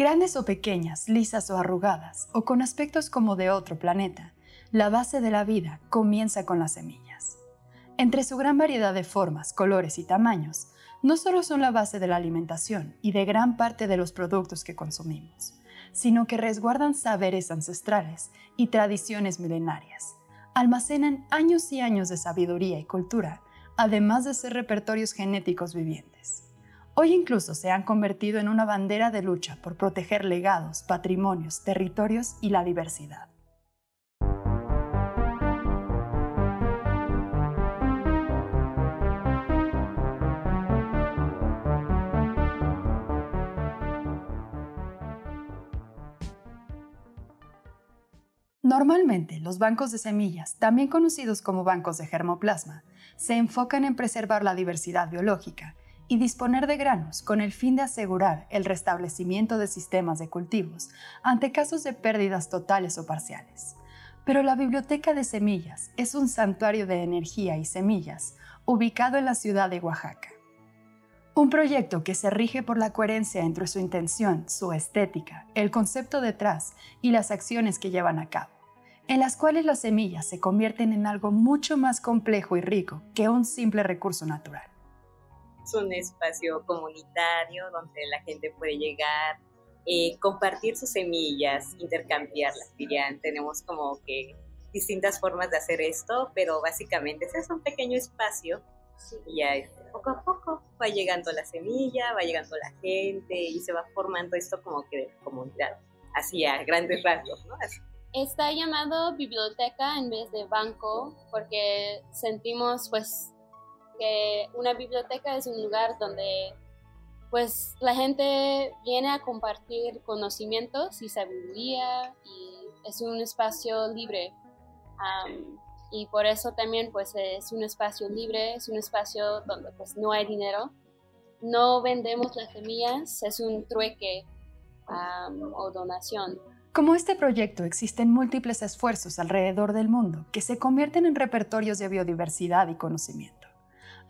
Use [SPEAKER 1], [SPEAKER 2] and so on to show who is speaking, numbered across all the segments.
[SPEAKER 1] Grandes o pequeñas, lisas o arrugadas, o con aspectos como de otro planeta, la base de la vida comienza con las semillas. Entre su gran variedad de formas, colores y tamaños, no solo son la base de la alimentación y de gran parte de los productos que consumimos, sino que resguardan saberes ancestrales y tradiciones milenarias. Almacenan años y años de sabiduría y cultura, además de ser repertorios genéticos vivientes. Hoy incluso se han convertido en una bandera de lucha por proteger legados, patrimonios, territorios y la diversidad. Normalmente, los bancos de semillas, también conocidos como bancos de germoplasma, se enfocan en preservar la diversidad biológica y disponer de granos con el fin de asegurar el restablecimiento de sistemas de cultivos ante casos de pérdidas totales o parciales. Pero la Biblioteca de Semillas es un santuario de energía y semillas ubicado en la ciudad de Oaxaca. Un proyecto que se rige por la coherencia entre su intención, su estética, el concepto detrás y las acciones que llevan a cabo en las cuales las semillas se convierten en algo mucho más complejo y rico que un simple recurso natural.
[SPEAKER 2] Es un espacio comunitario donde la gente puede llegar, eh, compartir sus semillas, intercambiarlas, dirían. Tenemos como que distintas formas de hacer esto, pero básicamente ese es un pequeño espacio y ya poco a poco va llegando la semilla, va llegando la gente y se va formando esto como que de comunidad, así a grandes rasgos, ¿no?
[SPEAKER 3] Está llamado biblioteca en vez de banco porque sentimos pues que una biblioteca es un lugar donde pues la gente viene a compartir conocimientos y sabiduría y es un espacio libre y por eso también pues es un espacio libre, es un espacio donde pues no hay dinero, no vendemos las semillas, es un trueque o donación.
[SPEAKER 1] Como este proyecto, existen múltiples esfuerzos alrededor del mundo que se convierten en repertorios de biodiversidad y conocimiento.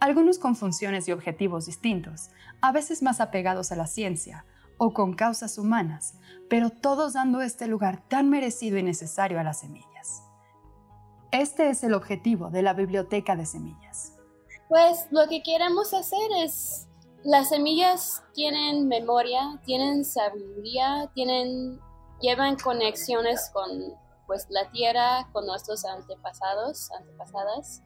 [SPEAKER 1] Algunos con funciones y objetivos distintos, a veces más apegados a la ciencia o con causas humanas, pero todos dando este lugar tan merecido y necesario a las semillas. Este es el objetivo de la Biblioteca de Semillas.
[SPEAKER 3] Pues lo que queremos hacer es, las semillas tienen memoria, tienen sabiduría, tienen llevan conexiones con pues la tierra, con nuestros antepasados, antepasadas.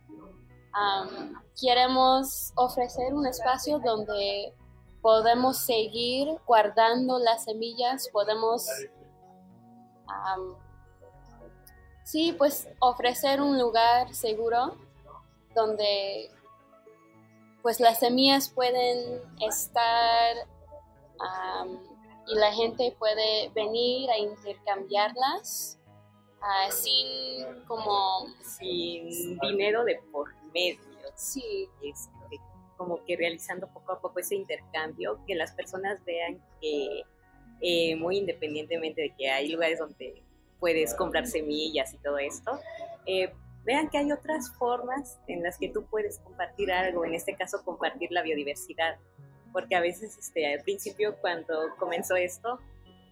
[SPEAKER 3] Queremos ofrecer un espacio donde podemos seguir guardando las semillas, podemos sí, pues ofrecer un lugar seguro donde pues las semillas pueden estar y la gente puede venir a intercambiarlas uh, sin como...
[SPEAKER 2] Sin dinero de por medio.
[SPEAKER 3] Sí.
[SPEAKER 2] Este, como que realizando poco a poco ese intercambio, que las personas vean que eh, muy independientemente de que hay lugares donde puedes comprar semillas y todo esto, eh, vean que hay otras formas en las que tú puedes compartir algo, en este caso compartir la biodiversidad porque a veces este, al principio cuando comenzó esto,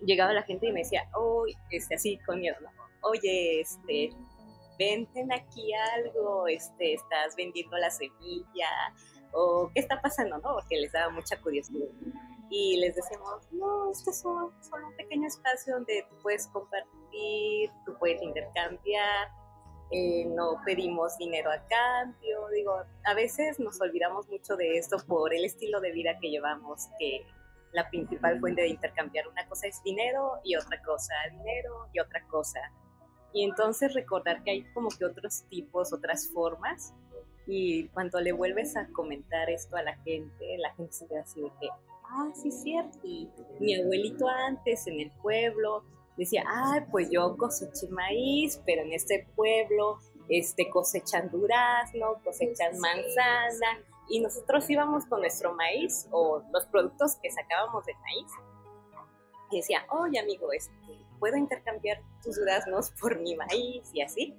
[SPEAKER 2] llegaba la gente y me decía, oh, este, así con miedo, oye, este, venden aquí algo, este, estás vendiendo la semilla, o qué está pasando, ¿no? Porque les daba mucha curiosidad. Y les decíamos, no, este es solo un pequeño espacio donde tú puedes compartir, tú puedes intercambiar, eh, no pedimos dinero a cambio, digo, a veces nos olvidamos mucho de esto por el estilo de vida que llevamos, que la principal fuente de intercambiar una cosa es dinero y otra cosa dinero y otra cosa. Y entonces recordar que hay como que otros tipos, otras formas. Y cuando le vuelves a comentar esto a la gente, la gente se queda así de que, ah, sí es cierto. Y mi abuelito antes en el pueblo decía, ay, pues yo coseché maíz, pero en este pueblo este, cosechan durazno, cosechan manzana, y nosotros íbamos con nuestro maíz o los productos que sacábamos del maíz. Y decía, oye amigo, este, ¿puedo intercambiar tus duraznos por mi maíz? Y así.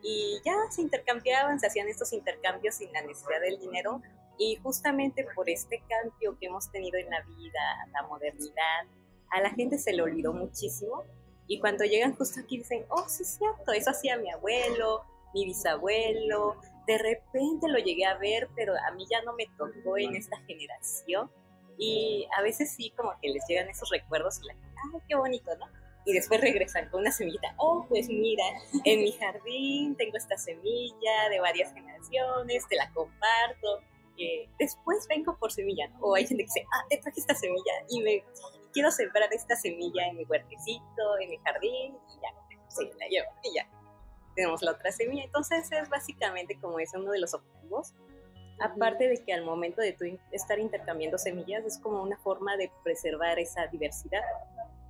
[SPEAKER 2] Y ya se intercambiaban, se hacían estos intercambios sin la necesidad del dinero. Y justamente por este cambio que hemos tenido en la vida, la modernidad, a la gente se le olvidó muchísimo y cuando llegan justo aquí dicen, oh, sí es cierto, eso hacía mi abuelo, mi bisabuelo, de repente lo llegué a ver, pero a mí ya no me tocó en esta generación. Y a veces sí, como que les llegan esos recuerdos y la ay, qué bonito, ¿no? Y después regresan con una semillita, oh, pues mira, en mi jardín tengo esta semilla de varias generaciones, te la comparto. Eh, después vengo por semilla, ¿no? O hay gente que dice, ah, te traje esta semilla y me quiero sembrar esta semilla en mi huertecito, en mi jardín, y ya, sí, la llevo, y ya. Tenemos la otra semilla. Entonces es básicamente como es uno de los objetivos. Aparte de que al momento de tú estar intercambiando semillas es como una forma de preservar esa diversidad.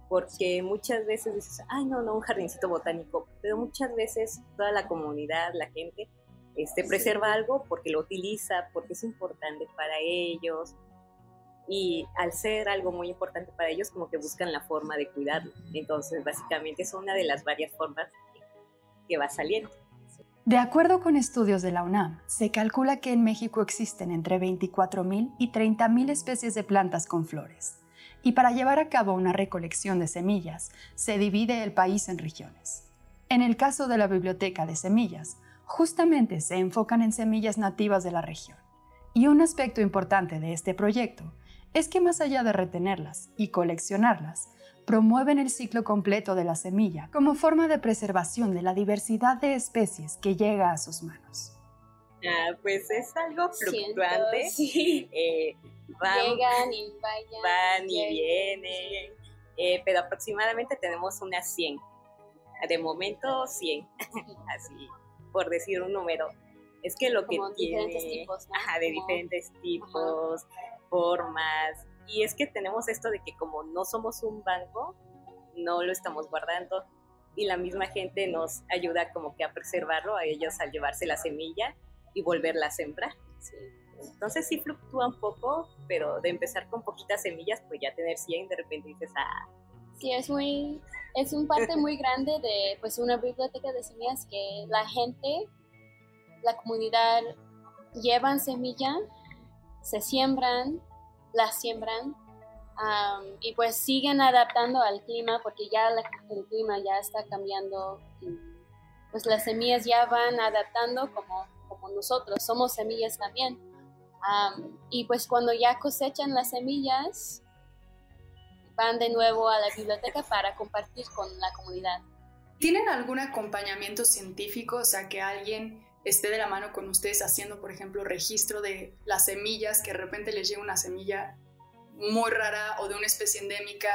[SPEAKER 2] Porque muchas veces dices, ay, no, no, un jardincito botánico. Pero muchas veces toda la comunidad, la gente, este, preserva algo porque lo utiliza, porque es importante para ellos, y al ser algo muy importante para ellos, como que buscan la forma de cuidarlo. Entonces, básicamente es una de las varias formas que va saliendo.
[SPEAKER 1] De acuerdo con estudios de la UNAM, se calcula que en México existen entre 24.000 y 30.000 especies de plantas con flores. Y para llevar a cabo una recolección de semillas, se divide el país en regiones. En el caso de la Biblioteca de Semillas, justamente se enfocan en semillas nativas de la región. Y un aspecto importante de este proyecto es que más allá de retenerlas y coleccionarlas, promueven el ciclo completo de la semilla como forma de preservación de la diversidad de especies que llega a sus manos.
[SPEAKER 2] Ah, pues es algo fluctuante.
[SPEAKER 3] Eh, Llegan y vayan.
[SPEAKER 2] Van y vienen. Eh, pero aproximadamente tenemos unas 100. De momento 100. Así, por decir un número. Es que lo que tiene.
[SPEAKER 3] Tipos,
[SPEAKER 2] ajá, de diferentes tipos formas. Y es que tenemos esto de que como no somos un banco, no lo estamos guardando y la misma gente nos ayuda como que a preservarlo a ellos al llevarse la semilla y volverla a sembrar. Entonces sí fluctúa un poco, pero de empezar con poquitas semillas, pues ya tener 100 de repente dices, ah.
[SPEAKER 3] Sí, es muy, es un parte muy grande de pues una biblioteca de semillas que la gente, la comunidad llevan semilla se siembran, las siembran y pues siguen adaptando al clima porque ya el clima ya está cambiando y pues las semillas ya van adaptando como, como nosotros, somos semillas también. y pues cuando ya cosechan las semillas, van de nuevo a la biblioteca para compartir con la comunidad.
[SPEAKER 1] ¿Tienen algún acompañamiento científico? O sea, que alguien esté de la mano con ustedes haciendo, por ejemplo, registro de las semillas, que de repente les llega una semilla muy rara o de una especie endémica.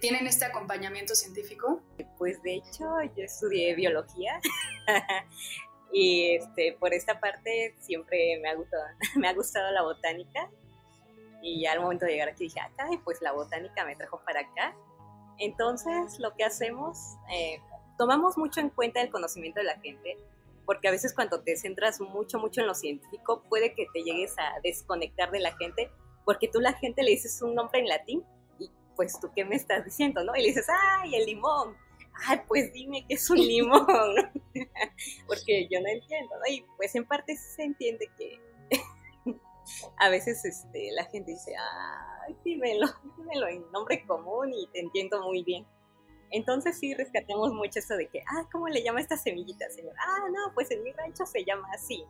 [SPEAKER 1] ¿Tienen este acompañamiento científico?
[SPEAKER 2] Pues de hecho yo estudié biología y este, por esta parte siempre me ha, gustado, me ha gustado la botánica y al momento de llegar aquí dije, acá, y pues la botánica me trajo para acá. Entonces lo que hacemos, eh, tomamos mucho en cuenta el conocimiento de la gente, porque a veces cuando te centras mucho, mucho en lo científico, puede que te llegues a desconectar de la gente, porque tú la gente le dices un nombre en latín y pues tú qué me estás diciendo, ¿no? Y le dices, ay, el limón. Ay, pues dime qué es un limón, porque yo no entiendo, ¿no? Y pues en parte se entiende que a veces este, la gente dice, ay, dímelo, dímelo en nombre común y te entiendo muy bien. Entonces sí rescatamos mucho eso de que, ah, ¿cómo le llama esta semillita, señor? Ah, no, pues en mi rancho se llama así.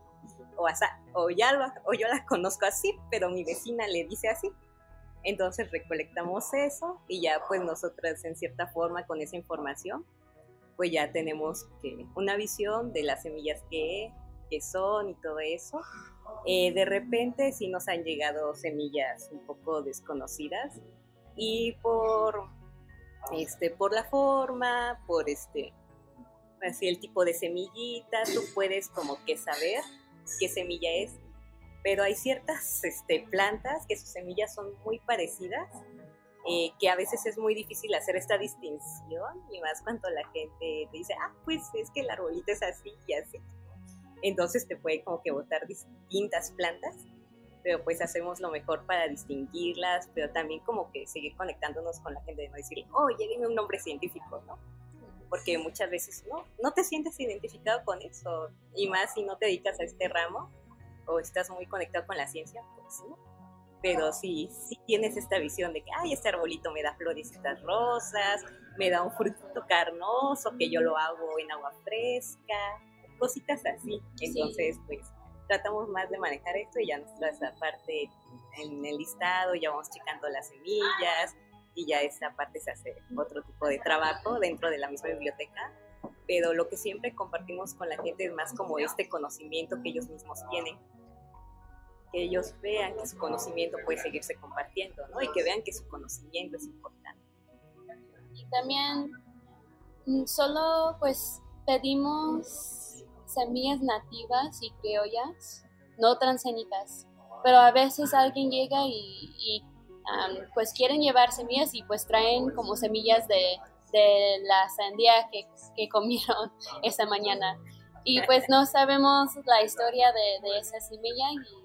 [SPEAKER 2] O, o, ya lo, o yo la conozco así, pero mi vecina le dice así. Entonces recolectamos eso y ya pues nosotras en cierta forma con esa información pues ya tenemos que, una visión de las semillas que, que son y todo eso. Eh, de repente sí nos han llegado semillas un poco desconocidas y por este, por la forma, por este, así el tipo de semillita, tú puedes como que saber qué semilla es, pero hay ciertas este, plantas que sus semillas son muy parecidas, eh, que a veces es muy difícil hacer esta distinción, y más cuando la gente te dice, ah, pues es que el arbolito es así y así. Entonces te puede como que botar distintas plantas pero pues hacemos lo mejor para distinguirlas, pero también como que seguir conectándonos con la gente, de no decir, oye, dime un nombre científico, ¿no? Porque muchas veces no, no te sientes identificado con eso, y más si no te dedicas a este ramo o estás muy conectado con la ciencia, pues no. pero sí, sí tienes esta visión de que, ay, este arbolito me da florecitas rosas, me da un frutito carnoso, que yo lo hago en agua fresca, cositas así. Entonces, pues tratamos más de manejar esto y ya esa parte en el listado, ya vamos checando las semillas y ya esa parte se hace otro tipo de trabajo dentro de la misma biblioteca. Pero lo que siempre compartimos con la gente es más como este conocimiento que ellos mismos tienen. Que ellos vean que su conocimiento puede seguirse compartiendo, ¿no? Y que vean que su conocimiento es importante.
[SPEAKER 3] Y también mm, solo pues pedimos semillas nativas y criollas, no transgénicas. Pero a veces alguien llega y, pues quieren llevar semillas y pues traen como semillas de, la sandía que, que, comieron esa mañana. Y pues no sabemos la historia de, esa semilla y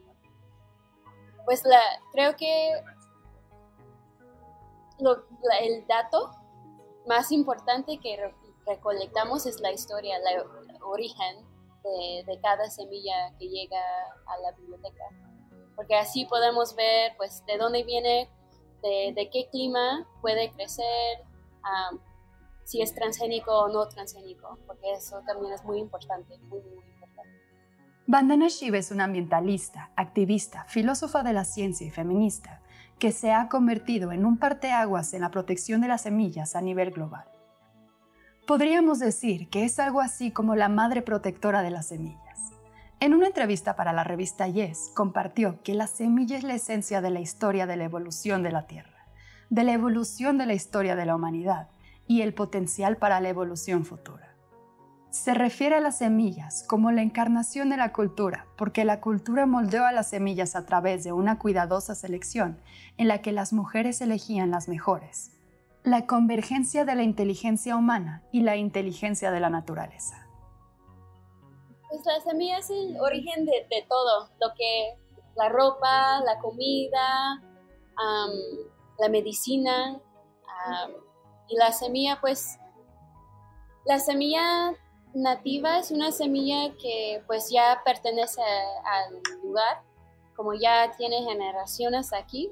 [SPEAKER 3] pues la, creo que el dato más importante que recolectamos es la historia, el origen de, cada semilla que llega a la biblioteca. Porque así podemos ver pues de dónde viene, de, qué clima puede crecer, si es transgénico o no transgénico, porque eso también es muy importante, muy, muy importante.
[SPEAKER 1] Vandana Shiva es una ambientalista, activista, filósofa de la ciencia y feminista que se ha convertido en un parteaguas en la protección de las semillas a nivel global. Podríamos decir que es algo así como la madre protectora de las semillas. En una entrevista para la revista Yes, compartió que la semilla es la esencia de la historia de la evolución de la Tierra, de la evolución de la historia de la humanidad y el potencial para la evolución futura. Se refiere a las semillas como la encarnación de la cultura, porque la cultura moldeó a las semillas a través de una cuidadosa selección en la que las mujeres elegían las mejores. La convergencia de la inteligencia humana y la inteligencia de la naturaleza.
[SPEAKER 3] Pues la semilla es el origen de, todo, lo que la ropa, la comida, la medicina y la semilla, pues la semilla nativa es una semilla que pues ya pertenece al lugar, como ya tiene generaciones aquí.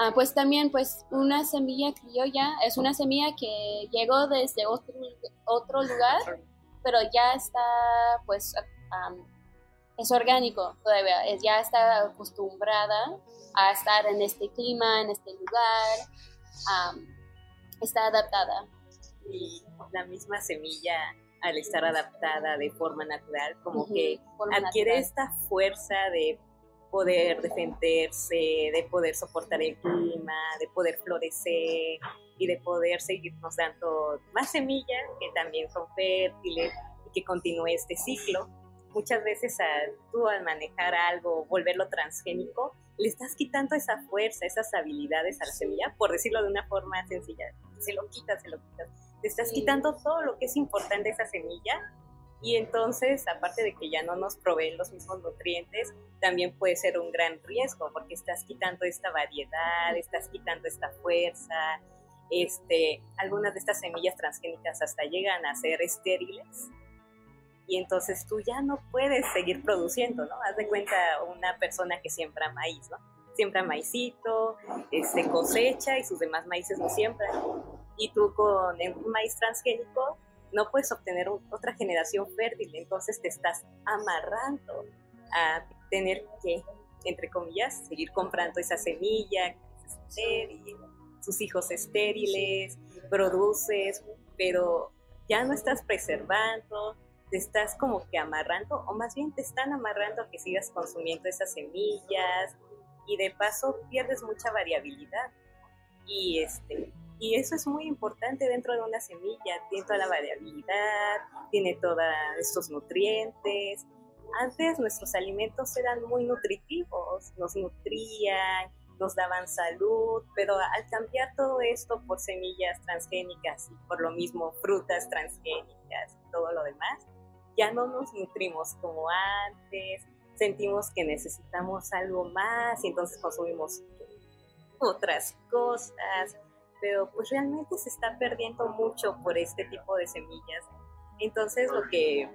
[SPEAKER 3] Ah, pues también pues una semilla criolla es una semilla que llegó desde otro, otro lugar, pero ya está pues es orgánico todavía, ya está acostumbrada a estar en este clima, en este lugar, está adaptada.
[SPEAKER 2] Y la misma semilla al estar adaptada de forma natural, como que adquiere esta fuerza de poder defenderse, de poder soportar el clima, de poder florecer y de poder seguirnos dando más semillas que también son fértiles y que continúe este ciclo. Muchas veces tú al manejar algo, volverlo transgénico, le estás quitando esa fuerza, esas habilidades a la semilla, por decirlo de una forma sencilla. Se lo quitas, se lo quitas te estás quitando todo lo que es importante de esa semilla y entonces, aparte de que ya no nos proveen los mismos nutrientes, también puede ser un gran riesgo porque estás quitando esta variedad, estás quitando esta fuerza. Este, algunas de estas semillas transgénicas hasta llegan a ser estériles y entonces tú ya no puedes seguir produciendo, ¿no? Haz de cuenta una persona que siembra maíz, ¿no? Siembra maicito, este, cosecha y sus demás maíces no siembran y tú con un maíz transgénico no puedes obtener otra generación fértil, entonces te estás amarrando a tener que, entre comillas, seguir comprando esa semilla, sus hijos estériles, produces, pero ya no estás preservando, te estás como que amarrando, o más bien te están amarrando a que sigas consumiendo esas semillas y de paso pierdes mucha variabilidad. Y este, y eso es muy importante dentro de una semilla, tiene toda la variabilidad, tiene todos estos nutrientes. Antes nuestros alimentos eran muy nutritivos, nos nutrían, nos daban salud, pero al cambiar todo esto por semillas transgénicas y por lo mismo frutas transgénicas y todo lo demás, ya no nos nutrimos como antes, sentimos que necesitamos algo más y entonces consumimos otras cosas pero pues realmente se está perdiendo mucho por este tipo de semillas. Entonces lo que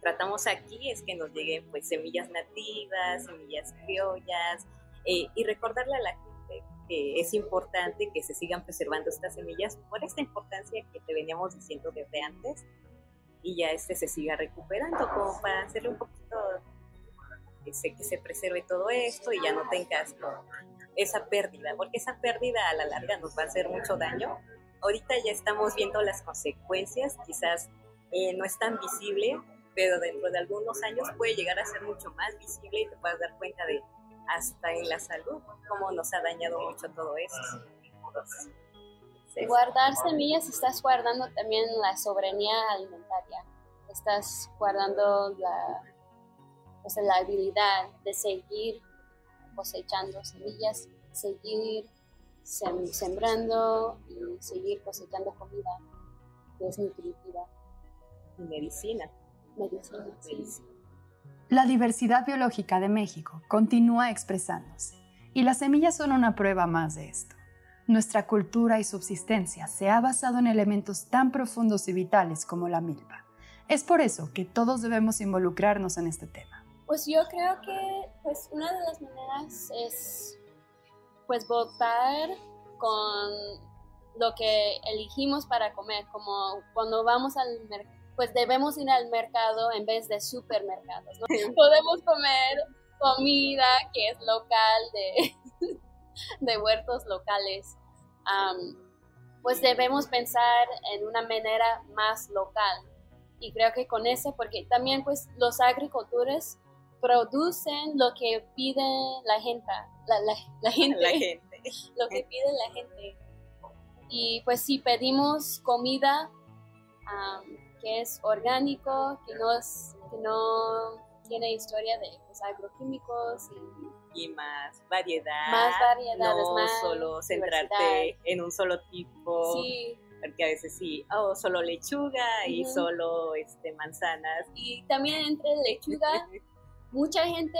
[SPEAKER 2] tratamos aquí es que nos lleguen pues semillas nativas, semillas criollas, eh, y recordarle a la gente que es importante que se sigan preservando estas semillas por esta importancia que te veníamos diciendo desde antes y ya este se siga recuperando como para hacerle un poquito que se, que se preserve todo esto y ya no tengas esa pérdida, porque esa pérdida a la larga nos va a hacer mucho daño. Ahorita ya estamos viendo las consecuencias, quizás eh, no es tan visible, pero dentro de algunos años puede llegar a ser mucho más visible y te puedas dar cuenta de hasta en la salud, cómo nos ha dañado mucho todo eso.
[SPEAKER 3] Guardar semillas, estás guardando también la soberanía alimentaria, estás guardando la, la habilidad de seguir cosechando semillas, seguir sembrando y seguir cosechando comida que es nutritiva.
[SPEAKER 2] Y medicina.
[SPEAKER 3] Medicina,
[SPEAKER 1] La diversidad biológica de México continúa expresándose y las semillas son una prueba más de esto. Nuestra cultura y subsistencia se ha basado en elementos tan profundos y vitales como la milpa. Es por eso que todos debemos involucrarnos en este tema.
[SPEAKER 3] Pues yo creo que pues una de las maneras es pues votar con lo que elegimos para comer, como cuando vamos al mercado pues debemos ir al mercado en vez de supermercados. Podemos comer comida que es local, de, de huertos locales. pues debemos pensar en una manera más local. Y creo que con eso, porque también pues los agricultores producen lo que pide la gente, la, gente,
[SPEAKER 2] la gente,
[SPEAKER 3] lo que pide la gente. Y pues si pedimos comida, que es orgánico, que no, que no tiene historia de pues, agroquímicos
[SPEAKER 2] y, más variedad.
[SPEAKER 3] Más variedades,
[SPEAKER 2] no solo centrarte en un solo tipo.
[SPEAKER 3] Sí.
[SPEAKER 2] Porque a veces sí, oh, solo lechuga y solo este, manzanas.
[SPEAKER 3] Y también entre lechuga, mucha gente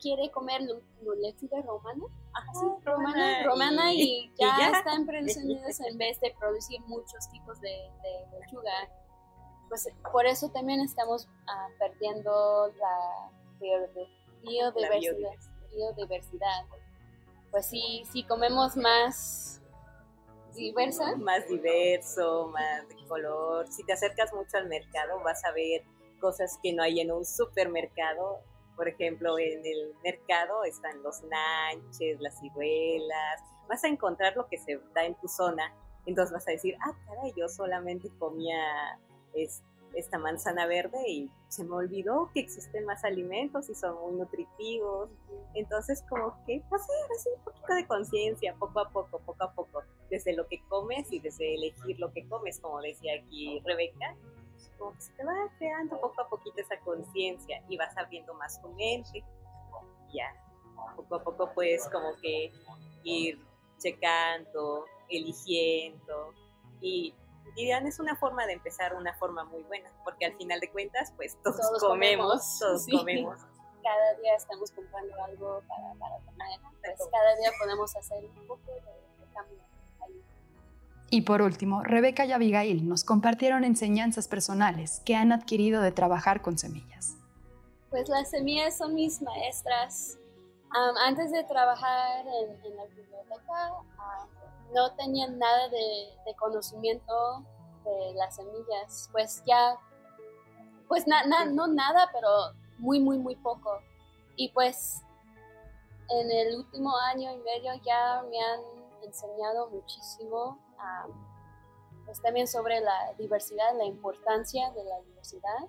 [SPEAKER 3] quiere comer lechuga romana. romana, romana y, ya, están producidos en vez de producir muchos tipos de, de lechuga pues por eso también estamos ah, perdiendo la biodiversidad, biodiversidad. Pues sí, si comemos más diversa.
[SPEAKER 2] Más diverso, más de color. Si te acercas mucho al mercado vas a ver cosas que no hay en un supermercado. Por ejemplo, en el mercado están los nanches, las ciruelas. Vas a encontrar lo que se da en tu zona. Entonces vas a decir, ah, caray, yo solamente comía esta manzana verde y se me olvidó que existen más alimentos y son muy nutritivos. Entonces, como que hacer así un poquito de conciencia, poco a poco, poco a poco, desde lo que comes y desde elegir lo que comes, como decía aquí Rebeca, como que se te va creando poco a poquito esa conciencia y vas abriendo más tu mente. Ya, poco a poco puedes como que ir checando, eligiendo y Dirían, es una forma de empezar una forma muy buena, porque al final de cuentas, pues todos, comemos, todos comemos.
[SPEAKER 3] Cada día estamos comprando algo para, para comer, pues cada día podemos hacer un poco de, cambio.
[SPEAKER 1] Y por último, Rebeca y Abigail nos compartieron enseñanzas personales que han adquirido de trabajar con semillas.
[SPEAKER 3] Pues las semillas son mis maestras. antes de trabajar en, la biblioteca, no tenían nada de, conocimiento de las semillas, pues ya, pues no nada, pero muy, muy, muy poco. Y pues en el último año y medio ya me han enseñado muchísimo, pues también sobre la diversidad, la importancia de la diversidad.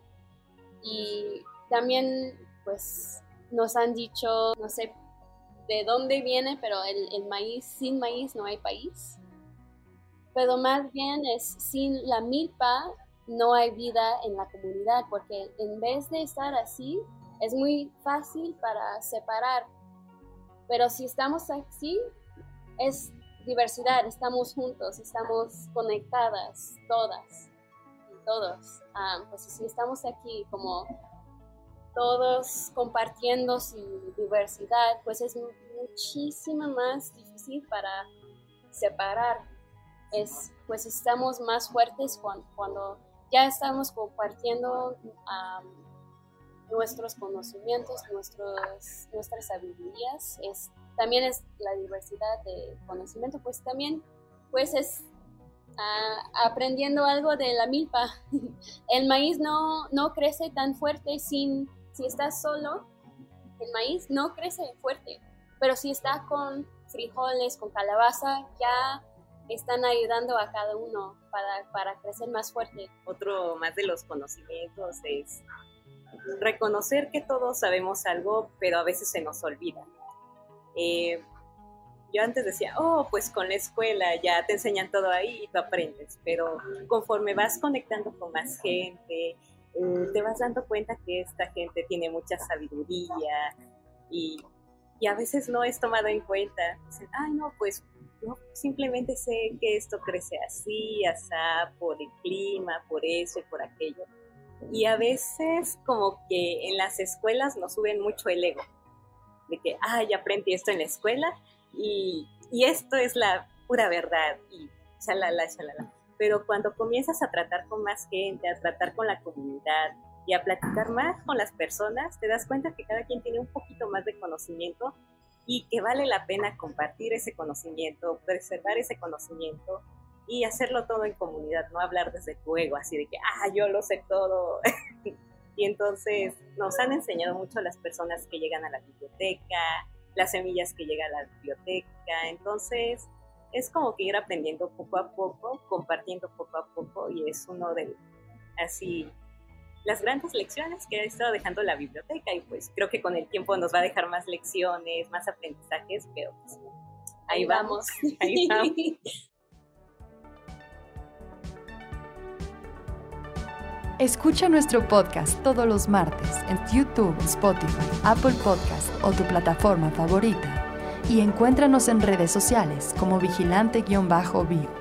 [SPEAKER 3] Y también pues nos han dicho, no sé, de dónde viene, pero el, maíz, sin maíz no hay país. Pero más bien es sin la milpa no hay vida en la comunidad, porque en vez de estar así, es muy fácil para separar. Pero si estamos así, es diversidad, estamos juntos, estamos conectadas, todas y todos. Ah, pues si estamos aquí como todos compartiendo su diversidad, pues es muchísimo más difícil para separar. Es, pues estamos más fuertes cuando, ya estamos compartiendo nuestros conocimientos, nuestros, nuestras sabidurías, también es la diversidad de conocimiento, pues también pues es aprendiendo algo de la milpa. El maíz no, no crece tan fuerte sin, si estás solo, el maíz no crece fuerte, pero si está con frijoles, con calabaza, ya están ayudando a cada uno para, para crecer más fuerte.
[SPEAKER 2] Otro más de los conocimientos es reconocer que todos sabemos algo, pero a veces se nos olvida. Eh, yo antes decía, oh, pues con la escuela ya te enseñan todo ahí y tú aprendes, pero conforme vas conectando con más gente, eh, te vas dando cuenta que esta gente tiene mucha sabiduría y, y, a veces no es tomado en cuenta. Dicen, ay, no, pues yo simplemente sé que esto crece así, así, por el clima, por eso y por aquello y a veces como que en las escuelas nos suben mucho el ego, de que, ah, ya aprendí esto en la escuela y, y esto es la pura verdad y chalala, chalala. Pero cuando comienzas a tratar con más gente, a tratar con la comunidad y a platicar más con las personas, te das cuenta que cada quien tiene un poquito más de conocimiento y que vale la pena compartir ese conocimiento, preservar ese conocimiento y hacerlo todo en comunidad, no hablar desde tu ego, así de que, ah, yo lo sé todo. y entonces nos han enseñado mucho las personas que llegan a la biblioteca, las semillas que llegan a la biblioteca, entonces es como que ir aprendiendo poco a poco, compartiendo poco a poco y es uno de, así, las grandes lecciones que ha estado dejando la biblioteca. Y pues creo que con el tiempo nos va a dejar más lecciones, más aprendizajes, pero pues, ahí vamos, ahí vamos.
[SPEAKER 1] Escucha nuestro podcast todos los martes en YouTube, Spotify, Apple Podcast o tu plataforma favorita y encuéntranos en redes sociales como vigilante-bio.